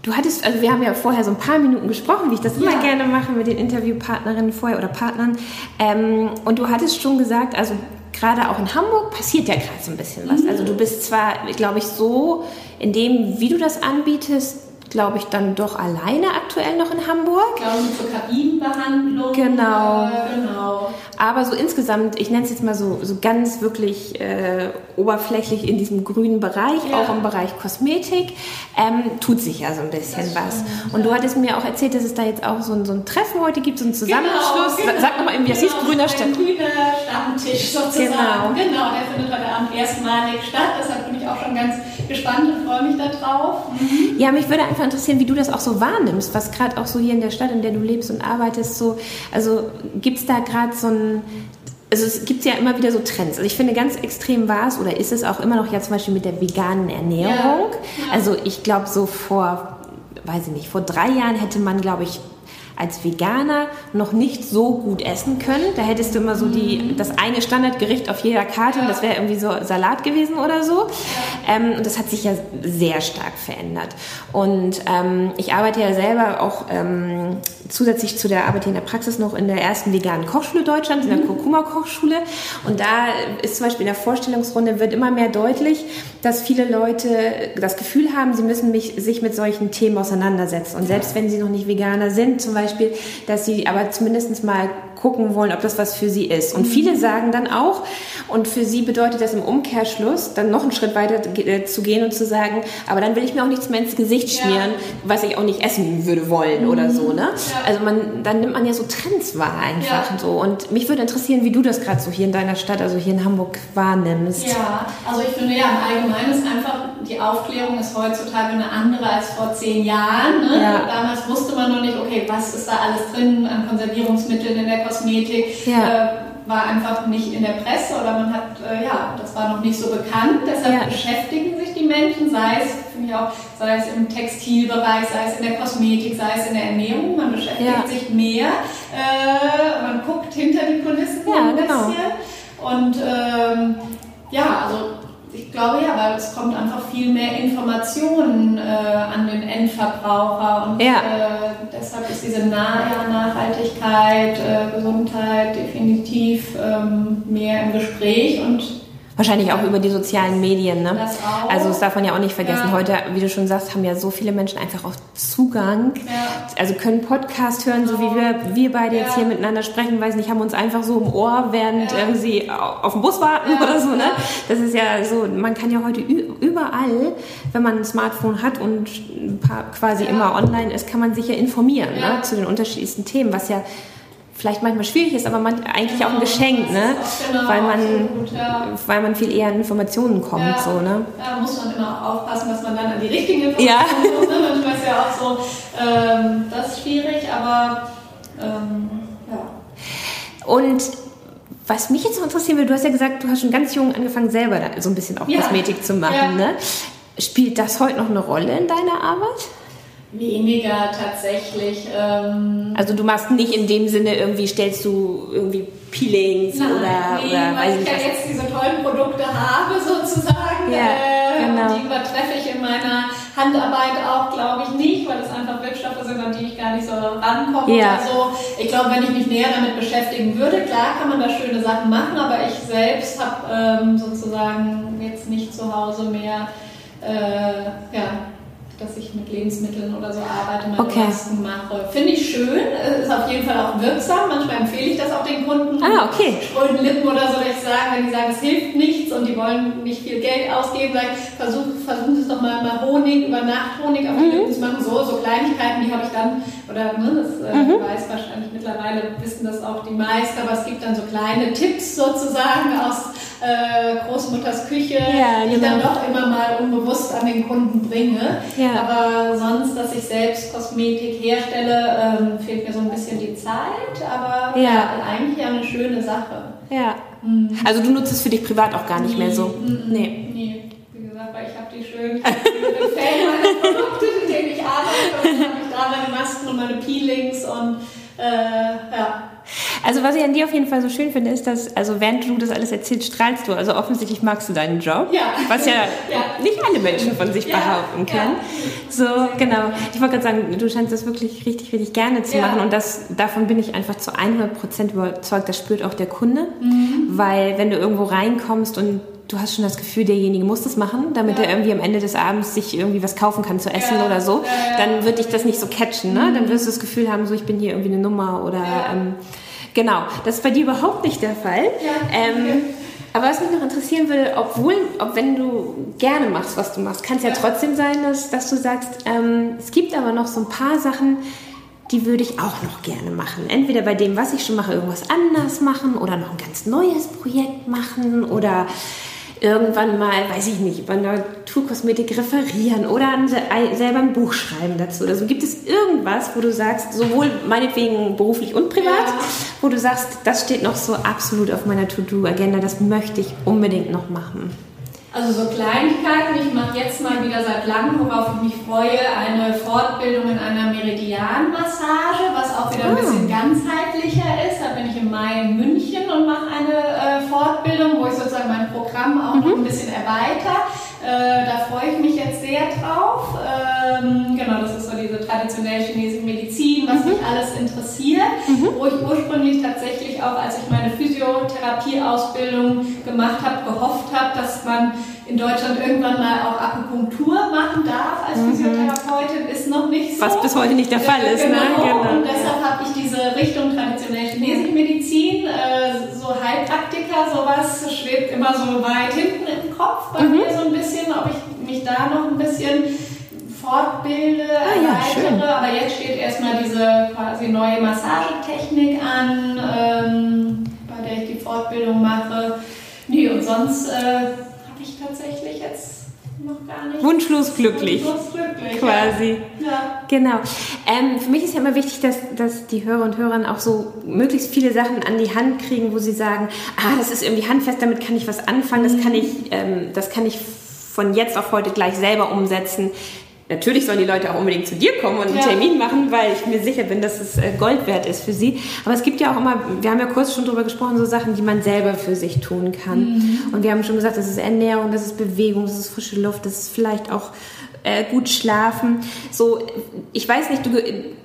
du hattest, also wir haben ja vorher so ein paar Minuten gesprochen, wie ich das immer Ja. gerne mache mit den Interviewpartnerinnen vorher oder Partnern. Ähm, und du hattest schon gesagt, also gerade auch in Hamburg passiert ja gerade so ein bisschen was. Also du bist zwar, glaube ich, so in dem, wie du das anbietest, glaube ich, dann doch alleine aktuell noch in Hamburg. Ich glaube, mit so Kabinenbehandlung. Genau. Äh, genau. Aber so insgesamt, ich nenne es jetzt mal so, so ganz wirklich äh, oberflächlich in diesem grünen Bereich, Ja. auch im Bereich Kosmetik, ähm, tut sich ja so ein bisschen was. stimmt, Und du hattest mir auch erzählt, dass es da jetzt auch so ein, so ein Treffen heute gibt, so ein Zusammenschluss. Genau, genau. Sag nochmal eben, wie das hieß, grüner Stadt. grüner Stammtisch sozusagen. Genau. Genau. der findet heute Abend erstmalig statt. Deshalb bin ich auch schon ganz gespannt und freue mich darauf. Ja, mich würde einfach interessieren, wie du das auch so wahrnimmst, was gerade auch so hier in der Stadt, in der du lebst und arbeitest, so, also gibt es da gerade so ein, also es gibt ja immer wieder so Trends. Also ich finde ganz extrem war es oder ist es auch immer noch ja zum Beispiel mit der veganen Ernährung. Ja. Also ich glaube so vor, weiß ich nicht, vor drei Jahren hätte man, glaube ich, als Veganer noch nicht so gut essen können. Da hättest du immer so die, das eine Standardgericht auf jeder Karte und das wäre irgendwie so Salat gewesen oder so. Ähm, und das hat sich ja sehr stark verändert. Und ähm, ich arbeite ja selber auch ähm, zusätzlich zu der Arbeit hier in der Praxis noch in der ersten veganen Kochschule Deutschlands, in der Kurkuma Kochschule. Und da ist zum Beispiel in der Vorstellungsrunde wird immer mehr deutlich, dass viele Leute das Gefühl haben, sie müssen mich, sich mit solchen Themen auseinandersetzen. Und selbst wenn sie noch nicht Veganer sind, zum Beispiel, dass sie aber zumindest mal gucken wollen, ob das was für sie ist. Und viele sagen dann auch, und für sie bedeutet das im Umkehrschluss, dann noch einen Schritt weiter äh, zu gehen und zu sagen, aber dann will ich mir auch nichts mehr ins Gesicht Ja. schmieren, was ich auch nicht essen würde wollen oder so. Ne? Ja. Also man, dann nimmt man ja so Trends wahr einfach Ja. so. Und mich würde interessieren, wie du das gerade so hier in deiner Stadt, also hier in Hamburg wahrnimmst. Ja, also ich finde ja im Allgemeinen ist einfach, die Aufklärung ist heutzutage eine andere als vor zehn Jahren. Ne? Ja. Damals wusste man noch nicht, okay, was ist da alles drin an Konservierungsmitteln in der Kosmetik. Ja. Äh, war einfach nicht in der Presse oder man hat, äh, ja, das war noch nicht so bekannt. Deshalb Ja. beschäftigen sich die Menschen, sei es, finde ich auch, sei es im Textilbereich, sei es in der Kosmetik, sei es in der Ernährung. Man beschäftigt Ja. sich mehr. Äh, man guckt hinter die Kulissen Ja, ein genau. bisschen. Und ähm, ja, also glaube ja, weil es kommt einfach viel mehr Informationen äh, an den Endverbraucher und Ja. äh, deshalb ist diese nah ja, Nachhaltigkeit, äh, Gesundheit definitiv ähm, mehr im Gespräch und Wahrscheinlich auch über die sozialen Medien, ne? Das auch. Also das darf man ja auch nicht vergessen. Ja. Heute, wie du schon sagst, haben ja so viele Menschen einfach auch Zugang. Ja. Also können Podcast hören, so wie wir, wir beide jetzt Ja. hier miteinander sprechen, weiß nicht, haben uns einfach so im Ohr, während au- auf dem Bus warten oder so, ne? Das ist ja so, man kann ja heute überall, wenn man ein Smartphone hat und ein paar quasi immer online ist, kann man sich ja informieren, ne? Zu den unterschiedlichsten Themen, was ja vielleicht manchmal schwierig ist, aber man, eigentlich auch ein Genau, Geschenk, ne? genau, Weil man, absolut, ja. weil man viel eher an Informationen kommt, Ja. so, ne? Da muss man immer auch aufpassen, dass man dann an die richtigen Informationen Ja. kommt. Ne? Manchmal ist ja auch so, ähm, das ist schwierig, aber ähm, ja. Und was mich jetzt noch interessieren würde, du hast ja gesagt, du hast schon ganz jung angefangen, selber so ein bisschen auch. Kosmetik zu machen, Ja. ne? Spielt das heute noch eine Rolle in deiner Arbeit? Weniger tatsächlich. Ähm, Also du machst nicht in dem Sinne irgendwie, stellst du irgendwie Peelings Nein, oder, nee, oder weil ich ja jetzt diese tollen Produkte habe sozusagen. Ja, äh, genau. Die übertreffe ich in meiner Handarbeit auch, glaube ich, nicht, weil das einfach Wirkstoffe sind, an die ich gar nicht so rankomme Ja. oder so. Ich glaube, wenn ich mich näher damit beschäftigen würde, klar kann man da schöne Sachen machen, aber ich selbst habe ähm, sozusagen jetzt nicht zu Hause mehr äh, ja, dass ich mit Lebensmitteln oder so arbeite, meine Okay. Masken mache. Finde ich schön, ist auf jeden Fall auch wirksam. Manchmal empfehle ich das auch den Kunden. Ah, okay. Spröden Lippen oder so, dass ich sage, wenn die sagen, es hilft nichts und die wollen nicht viel Geld ausgeben, sage ich, versuch, versuchen Sie es doch mal, mal Honig, über Nacht Honig auf die Mhm. Lippen zu machen. So, so Kleinigkeiten, die habe ich dann, oder ne, das äh, Mhm. weiß wahrscheinlich mittlerweile, wissen das auch die meisten, aber es gibt dann so kleine Tipps sozusagen aus äh, Großmutters Küche, Ja, die ich genau. dann doch immer mal unbewusst an den Kunden bringe. Ja. Aber sonst, dass ich selbst Kosmetik herstelle, ähm, fehlt mir so ein bisschen die Zeit, aber Ja. ja, eigentlich ja eine schöne Sache. Ja. Also du nutzt es für dich privat auch gar nicht mehr so. Mhm. Nee. Nee, wie gesagt, weil ich habe die schön, ich Fan meiner Produkte, denen ich arbeite und dann habe ich da meine Masken und meine Peelings und äh, ja. Also was ich an dir auf jeden Fall so schön finde, ist, dass, also während du das alles erzählst, strahlst du. Also offensichtlich magst du deinen Job. Ja. Was ja, Ja. nicht alle Menschen von sich Ja. behaupten können. So, genau. Ich wollte gerade sagen, du scheinst das wirklich richtig, richtig gerne zu machen. Und das, davon bin ich einfach zu 100% überzeugt. Das spürt auch der Kunde. Mhm. Weil wenn du irgendwo reinkommst und du hast schon das Gefühl, derjenige muss das machen, damit Ja. er irgendwie am Ende des Abends sich irgendwie was kaufen kann zu essen Ja. oder so, dann wird dich das nicht so catchen. Ne? Dann wirst du das Gefühl haben, so ich bin hier irgendwie eine Nummer oder... Ähm, Genau, das ist bei dir überhaupt nicht der Fall. Ja, ähm, okay. aber was mich noch interessieren würde, obwohl, ob wenn du gerne machst, was du machst, kann es ja. Ja. trotzdem sein, dass, dass du sagst, ähm, es gibt aber noch so ein paar Sachen, die würde ich auch noch gerne machen. Entweder bei dem, was ich schon mache, irgendwas anders machen oder noch ein ganz neues Projekt machen oder irgendwann mal, weiß ich nicht, über Naturkosmetik referieren oder ein, selber ein Buch schreiben dazu. Also gibt es irgendwas, wo du sagst, sowohl meinetwegen beruflich und privat, Ja. wo du sagst, das steht noch so absolut auf meiner To-Do-Agenda, das möchte ich unbedingt noch machen. Also so Kleinigkeiten. Ich mache jetzt mal wieder seit langem, worauf ich mich freue, eine Fortbildung in einer Meridianmassage, was auch wieder ein Ah. bisschen ganzheitlicher ist. Da bin ich im Mai in München und mache eine äh, Fortbildung, wo ich sozusagen mein Programm auch noch ein bisschen erweitere. Äh, da freue ich mich jetzt sehr drauf. Ähm, genau, das ist so diese traditionelle chinesische Medizin, was mich alles interessiert. Wo ich ursprünglich tatsächlich auch, als ich meine Physiotherapieausbildung gemacht habe, gehofft habe, dass man in Deutschland irgendwann mal auch Akupunktur machen darf als Physiotherapeutin, ist noch nicht so. Was bis heute nicht der Fall ist, ne? Genau. Genau. Und deshalb habe ich diese Richtung traditionelle chinesische Medizin, äh, so Heilpraktiker, sowas schwebt immer so weit hinten im Kopf bei Mhm. mir so ein bisschen, ob ich mich da noch ein bisschen fortbilde, Ah ja, schön. erweitere. Aber jetzt steht erstmal diese quasi neue Massagetechnik an, ähm, bei der ich die Fortbildung mache. Nee, und sonst äh, tatsächlich jetzt noch gar nicht. Wunschlos glücklich. Wunschlos glücklich. Quasi. Ja. ja. Genau. Ähm, für mich ist ja immer wichtig, dass, dass die Hörer und Hörerinnen auch so möglichst viele Sachen an die Hand kriegen, wo sie sagen, ah, das ist irgendwie handfest, damit kann ich was anfangen, das kann ich, ähm, das kann ich von jetzt auf heute gleich selber umsetzen. Natürlich sollen die Leute auch unbedingt zu dir kommen und einen Ja. Termin machen, weil ich mir sicher bin, dass es äh, Gold wert ist für sie. Aber es gibt ja auch immer, wir haben ja kurz schon drüber gesprochen, so Sachen, die man selber für sich tun kann. Und wir haben schon gesagt, das ist Ernährung, das ist Bewegung, das ist frische Luft, das ist vielleicht auch äh, gut schlafen. So, ich weiß nicht, du,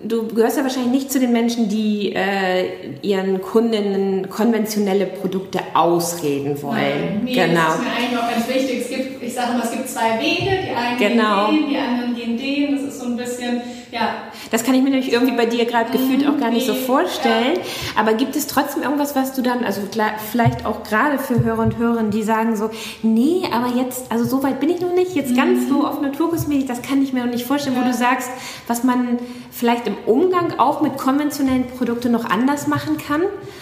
du gehörst ja wahrscheinlich nicht zu den Menschen, die äh, ihren Kundinnen konventionelle Produkte ausreden wollen. Nein, nee, genau. Das ist mir eigentlich auch ganz wichtig. Es gibt, ich sage immer, es gibt zwei Wege. Die einen Genau. gehen die anderen den. Das ist so ein bisschen, ja. Das kann ich mir nämlich irgendwie bei dir gerade gefühlt auch gar nicht so vorstellen. Aber gibt es trotzdem irgendwas, was du dann, also vielleicht auch gerade für Hörer und Hörerinnen, die sagen so, nee, aber jetzt, also so weit bin ich noch nicht, jetzt ganz so auf Naturkosmetik, das kann ich mir noch nicht vorstellen, wo Ja. du sagst, was man vielleicht im Umgang auch mit konventionellen Produkten noch anders machen kann.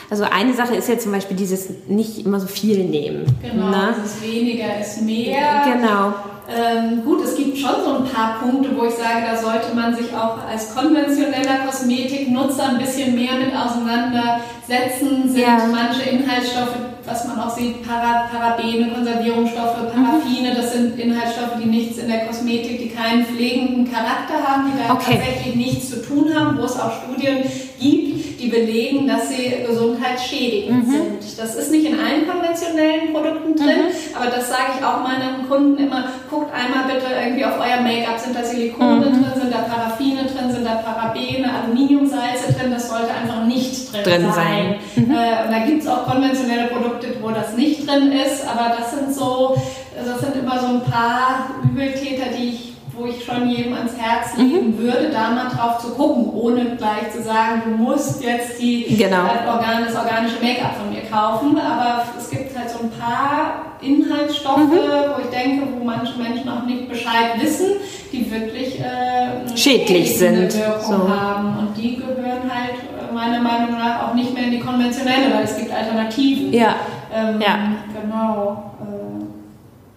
Also eine Sache ist ja zum Beispiel dieses nicht immer so viel nehmen. Genau, ne? dieses weniger ist mehr. Genau. Ähm, gut, es gibt schon so ein paar Punkte, wo ich sage, da sollte man sich auch als konventioneller Kosmetiknutzer ein bisschen mehr mit auseinandersetzen. Sind Ja. manche Inhaltsstoffe, was man auch sieht, Para, Parabene, Konservierungsstoffe, Paraffine, das sind Inhaltsstoffe, die nichts in der Kosmetik, die keinen pflegenden Charakter haben, die da Okay. tatsächlich nichts zu tun haben, wo es auch Studien gibt, die belegen, dass sie gesundheitsschädigend Mhm. sind. Das ist nicht in allen konventionellen Produkten drin, aber das sage ich auch meinen Kunden immer, guckt einmal bitte irgendwie auf euer Make-up, sind da Silikone Mhm. drin, sind da Paraffine drin, sind da Parabene, Aluminiumsalze drin, das sollte einfach nicht drin, Drin sein. sein. Mhm. Äh, und da gibt es auch konventionelle Produkte, wo das nicht drin ist, aber das sind so, das sind immer so ein paar Übeltäter, die ich wo ich schon jedem ans Herz legen mhm. würde, da mal drauf zu gucken, ohne gleich zu sagen, du musst jetzt die, genau. äh, Organ, das organische Make-up von mir kaufen. Aber es gibt halt so ein paar Inhaltsstoffe, mhm. wo ich denke, wo manche Menschen auch nicht Bescheid wissen, die wirklich äh, schädlich sind. Wirkung so. haben. Und die gehören halt äh, meiner Meinung nach auch nicht mehr in die konventionelle, weil es gibt Alternativen. Ja. Ähm, ja. Genau.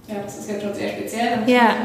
Ja, das ist jetzt schon sehr speziell. Ja.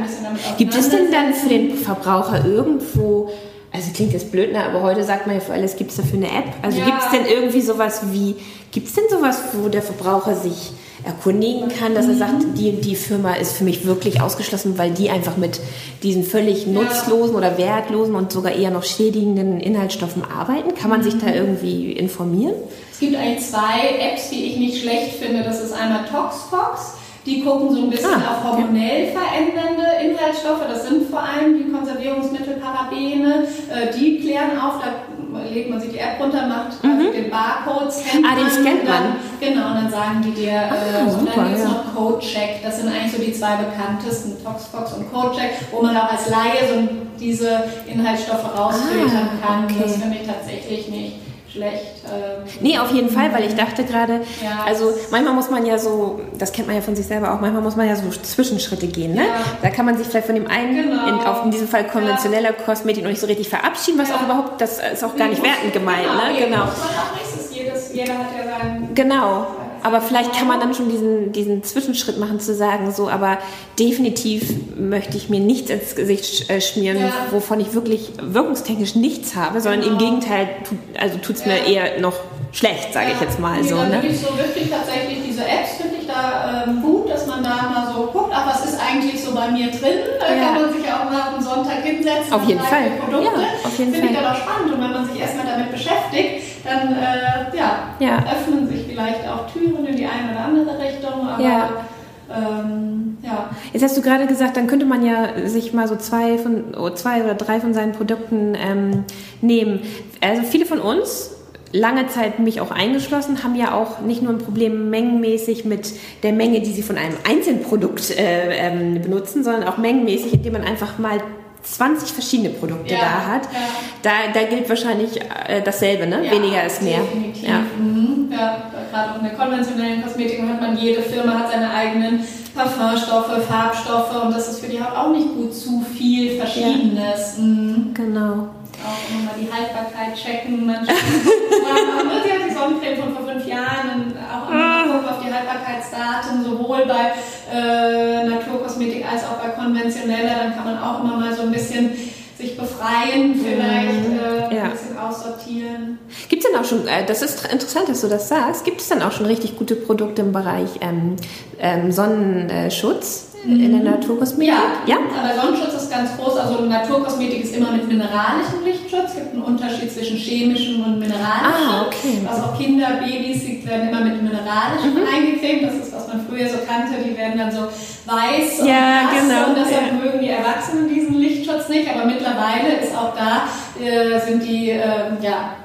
Gibt es denn dann für den Verbraucher irgendwo, also klingt jetzt blöd, ne, aber heute sagt man ja für alles, gibt es dafür eine App? Also ja. gibt es denn irgendwie sowas wie, gibt es denn sowas, wo der Verbraucher sich erkundigen kann, dass er mhm. sagt, die, die Firma ist für mich wirklich ausgeschlossen, weil die einfach mit diesen völlig nutzlosen oder wertlosen und sogar eher noch schädigenden Inhaltsstoffen arbeiten? Kann man sich da mhm. irgendwie informieren? Es gibt eigentlich zwei Apps, die ich nicht schlecht finde. Das ist einmal ToxFox. Die gucken so ein bisschen ah, auf hormonell verändernde Inhaltsstoffe. Das sind vor allem die Konservierungsmittel, Parabene. Äh, die klären auf, da legt man sich die App runter, macht mhm. also den Barcode, scannt ah, den scannt man. Genau, und dann sagen die dir, ah, äh, super, dann gibt es ja. noch CodeCheck. Das sind eigentlich so die zwei bekanntesten, ToxFox und CodeCheck, wo man auch als Laie so diese Inhaltsstoffe rausfiltern ah, kann. Okay. Das finde ich tatsächlich nicht schlecht. Ähm, nee, auf jeden Fall, weil ich dachte gerade, ja, also manchmal muss man ja so, das kennt man ja von sich selber auch, manchmal muss man ja so Zwischenschritte gehen. Ne? Ja. Da kann man sich vielleicht von dem einen, genau. in, auf in diesem Fall konventioneller ja. Kosmetik noch nicht so richtig verabschieden, was auch überhaupt, das ist auch gar nicht wertend gemeint. Genau, ne? genau. Muss man auch nicht, jedes, jeder hat ja seinen... Genau. Aber vielleicht kann man dann schon diesen, diesen Zwischenschritt machen, zu sagen, so, aber definitiv möchte ich mir nichts ins Gesicht äh, schmieren, ja. wovon ich wirklich wirkungstechnisch nichts habe, sondern genau. im Gegenteil, tut, also tut es ja. mir eher noch schlecht, sage ja. ich jetzt mal nee, so. Ne? Ich so wirklich tatsächlich diese Apps finde ich da ähm, gut, dass man da mal so guckt, ach, was ist eigentlich so bei mir drin? Da kann man sich ja auch mal am Sonntag hinsetzen. Auf jeden Fall. Produkte. Ja, auf jeden Finde ich dann auch spannend. Und wenn man sich erstmal damit beschäftigt, dann äh, ja, ja. öffnen sich vielleicht auch Türen in die eine oder andere Richtung. Aber ja. Ähm, ja. Jetzt hast du gerade gesagt, dann könnte man ja sich mal so zwei, von, oh, zwei oder drei von seinen Produkten ähm, nehmen. Also viele von uns lange Zeit mich auch eingeschlossen, haben ja auch nicht nur ein Problem mengenmäßig mit der Menge, die sie von einem einzelnen Produkt äh, ähm, benutzen, sondern auch mengenmäßig, indem man einfach mal 20 verschiedene Produkte ja, da hat. Ja. Da, da gilt wahrscheinlich äh, dasselbe, ne? Ja, Weniger ist mehr. Definitiv. Ja, mhm. ja gerade auch in der konventionellen Kosmetik hat man, jede Firma hat seine eigenen Parfumstoffe, Farbstoffe und das ist für die Haut auch nicht gut, zu viel Verschiedenes. Mhm. Genau auch immer mal die Haltbarkeit checken. Manchmal man ja die Sonnencreme von vor fünf Jahren und die Haltbarkeitsdaten, sowohl bei äh, Naturkosmetik als auch bei konventioneller. Dann kann man auch immer mal so ein bisschen sich befreien, vielleicht äh, ja. ein bisschen aussortieren. Gibt es denn auch schon, äh, das ist interessant, dass du das sagst, gibt es dann auch schon richtig gute Produkte im Bereich ähm, ähm, Sonnenschutz? In der Naturkosmetik? Ja, ja, aber Sonnenschutz ist ganz groß. Also Naturkosmetik ist immer mit mineralischem Lichtschutz. Es gibt einen Unterschied zwischen chemischem und mineralischem. Ah, okay. Also auch Kinder, Babys, die werden immer mit mineralischem mhm. eingecremt. Das ist, was man früher so kannte. Die werden dann so weiß und ja, nass genau. und deshalb ja. mögen die Erwachsenen diesen Lichtschutz nicht. Aber mittlerweile ist auch da, äh, sind die, äh, ja,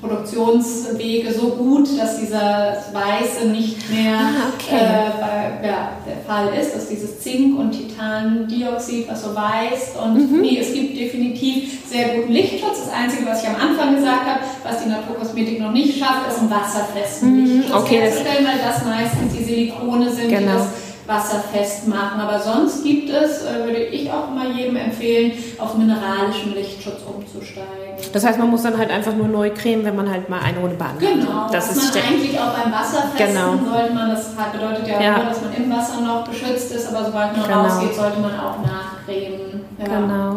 Produktionswege so gut, dass dieser Weiße nicht mehr ah, okay. äh, ja, der Fall ist, dass dieses Zink und Titandioxid, was so weiß und mhm. nee, es gibt definitiv sehr guten Lichtschutz. Das Einzige, was ich am Anfang gesagt habe, was die Naturkosmetik noch nicht schafft, ist ein wasserfesten mhm. Lichtschutz okay, herzustellen, weil das meistens die Silikone sind, genau. die das wasserfest machen. Aber sonst gibt es, äh, würde ich auch immer jedem empfehlen, auf mineralischen Lichtschutz umzusteigen. Das heißt, man muss dann halt einfach nur neu cremen, wenn man halt mal eine Runde baden Genau, das was ist man eigentlich auch beim Wasserfesten genau. sollte man, das bedeutet ja, ja, nur, dass man im Wasser noch geschützt ist, aber sobald man genau. rausgeht, sollte man auch nachcremen. Ja. Genau.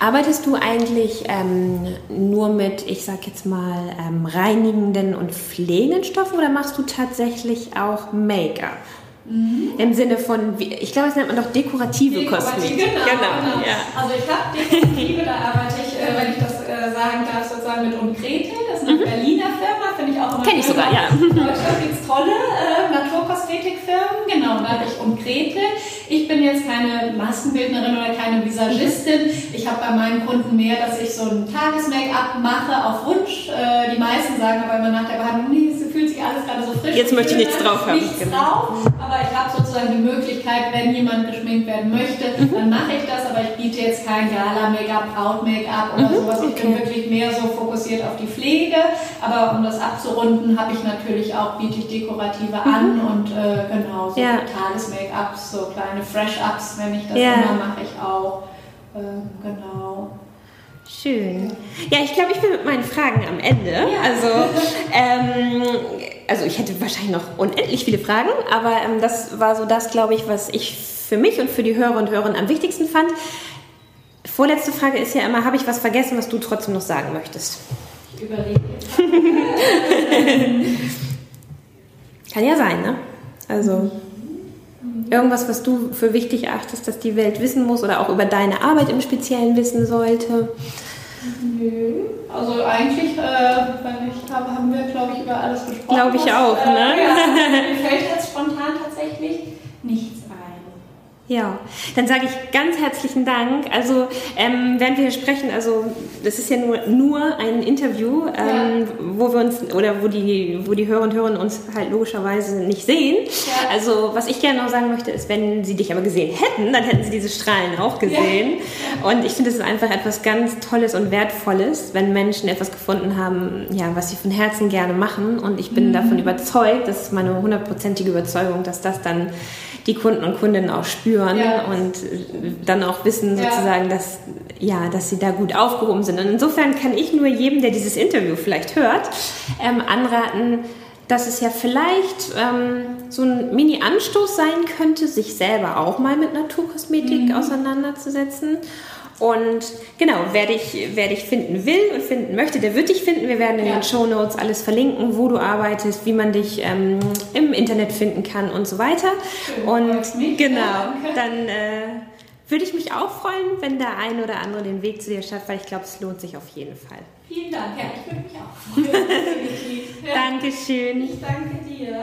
Arbeitest du eigentlich ähm, nur mit, ich sag jetzt mal, ähm, reinigenden und pflegenden Stoffen oder machst du tatsächlich auch Make-up? Mhm. Im Sinne von, ich glaube, es nennt man doch dekorative, dekorative Kosmetik. Genau, genau. genau. Ja. Also ich habe dekorative, da arbeite ich, äh, wenn ich das äh, sagen darf, sozusagen mit Umkrete. Das ist eine mhm. Berliner Firma, finde ich auch immer Kenne ich sogar, ja. Deutschland gibt es tolle äh, Naturkosmetikfirmen. Genau, ich Umkrete. Ich bin jetzt keine Maskenbildnerin oder keine Visagistin. Ich habe bei meinen Kunden mehr, dass ich so ein Tages-Make-up mache auf Wunsch. Äh, die meisten sagen aber immer nach der Behandlung, nee, es fühlt sich alles gerade so frisch. Jetzt möchte ich nichts drauf haben. Nichts genau. drauf, aber ich habe sozusagen sozusagen die Möglichkeit, wenn jemand geschminkt werden möchte, mhm. dann mache ich das, aber ich biete jetzt kein Gala-Make-up, Braut-Make-up oder mhm, sowas. Ich okay. bin wirklich mehr so fokussiert auf die Pflege, aber um das abzurunden, habe ich natürlich auch, biete ich dekorative mhm. an und äh, genau, so ja. Tages-Make-ups, so kleine Fresh-Ups, wenn ich das ja. immer mache ich auch. Äh, genau. Schön. Ja, ich glaube, ich bin mit meinen Fragen am Ende. Ja. Also, ähm, also ich hätte wahrscheinlich noch unendlich viele Fragen, aber ähm, das war so das, glaube ich, was ich für mich und für die Hörer und Hörerinnen am wichtigsten fand. Vorletzte Frage ist ja immer, habe ich was vergessen, was du trotzdem noch sagen möchtest? Ich überlege. Kann ja sein, ne? Also irgendwas, was du für wichtig achtest, dass die Welt wissen muss oder auch über deine Arbeit im Speziellen wissen sollte? Nö. Also eigentlich, äh, wenn ich habe, haben wir, glaube ich, über alles gesprochen. Glaube ich auch, äh, ne? Ja, mir fällt jetzt spontan tatsächlich ja, dann sage ich ganz herzlichen Dank. Also ähm, während wir hier sprechen, also das ist ja nur, nur ein Interview, ähm, ja. wo wir uns oder wo die, wo die Hörer und Hörerinnen uns halt logischerweise nicht sehen. Ja. Also was ich gerne noch sagen möchte, ist, wenn sie dich aber gesehen hätten, dann hätten sie diese Strahlen auch gesehen. Ja. Und ich finde, es ist einfach etwas ganz Tolles und Wertvolles, wenn Menschen etwas gefunden haben, ja, was sie von Herzen gerne machen. Und ich bin mhm. davon überzeugt, das ist meine hundertprozentige Überzeugung, dass das dann die Kunden und Kundinnen auch spüren ja. und dann auch wissen sozusagen, ja. dass, ja, dass sie da gut aufgehoben sind. Und insofern kann ich nur jedem, der dieses Interview vielleicht hört, ähm, anraten, dass es ja vielleicht ähm, so ein Mini-Anstoß sein könnte, sich selber auch mal mit Naturkosmetik mhm. auseinanderzusetzen und genau, wer dich, wer dich finden will und finden möchte, der wird dich finden. Wir werden in ja. den Show Notes alles verlinken, wo du arbeitest, wie man dich ähm, im Internet finden kann und so weiter. Schön, und genau, dann äh, würde ich mich auch freuen, wenn der eine oder andere den Weg zu dir schafft, weil ich glaube, es lohnt sich auf jeden Fall. Vielen Dank, ja, ich würde mich auch freuen. ja. Dankeschön. Ich danke dir.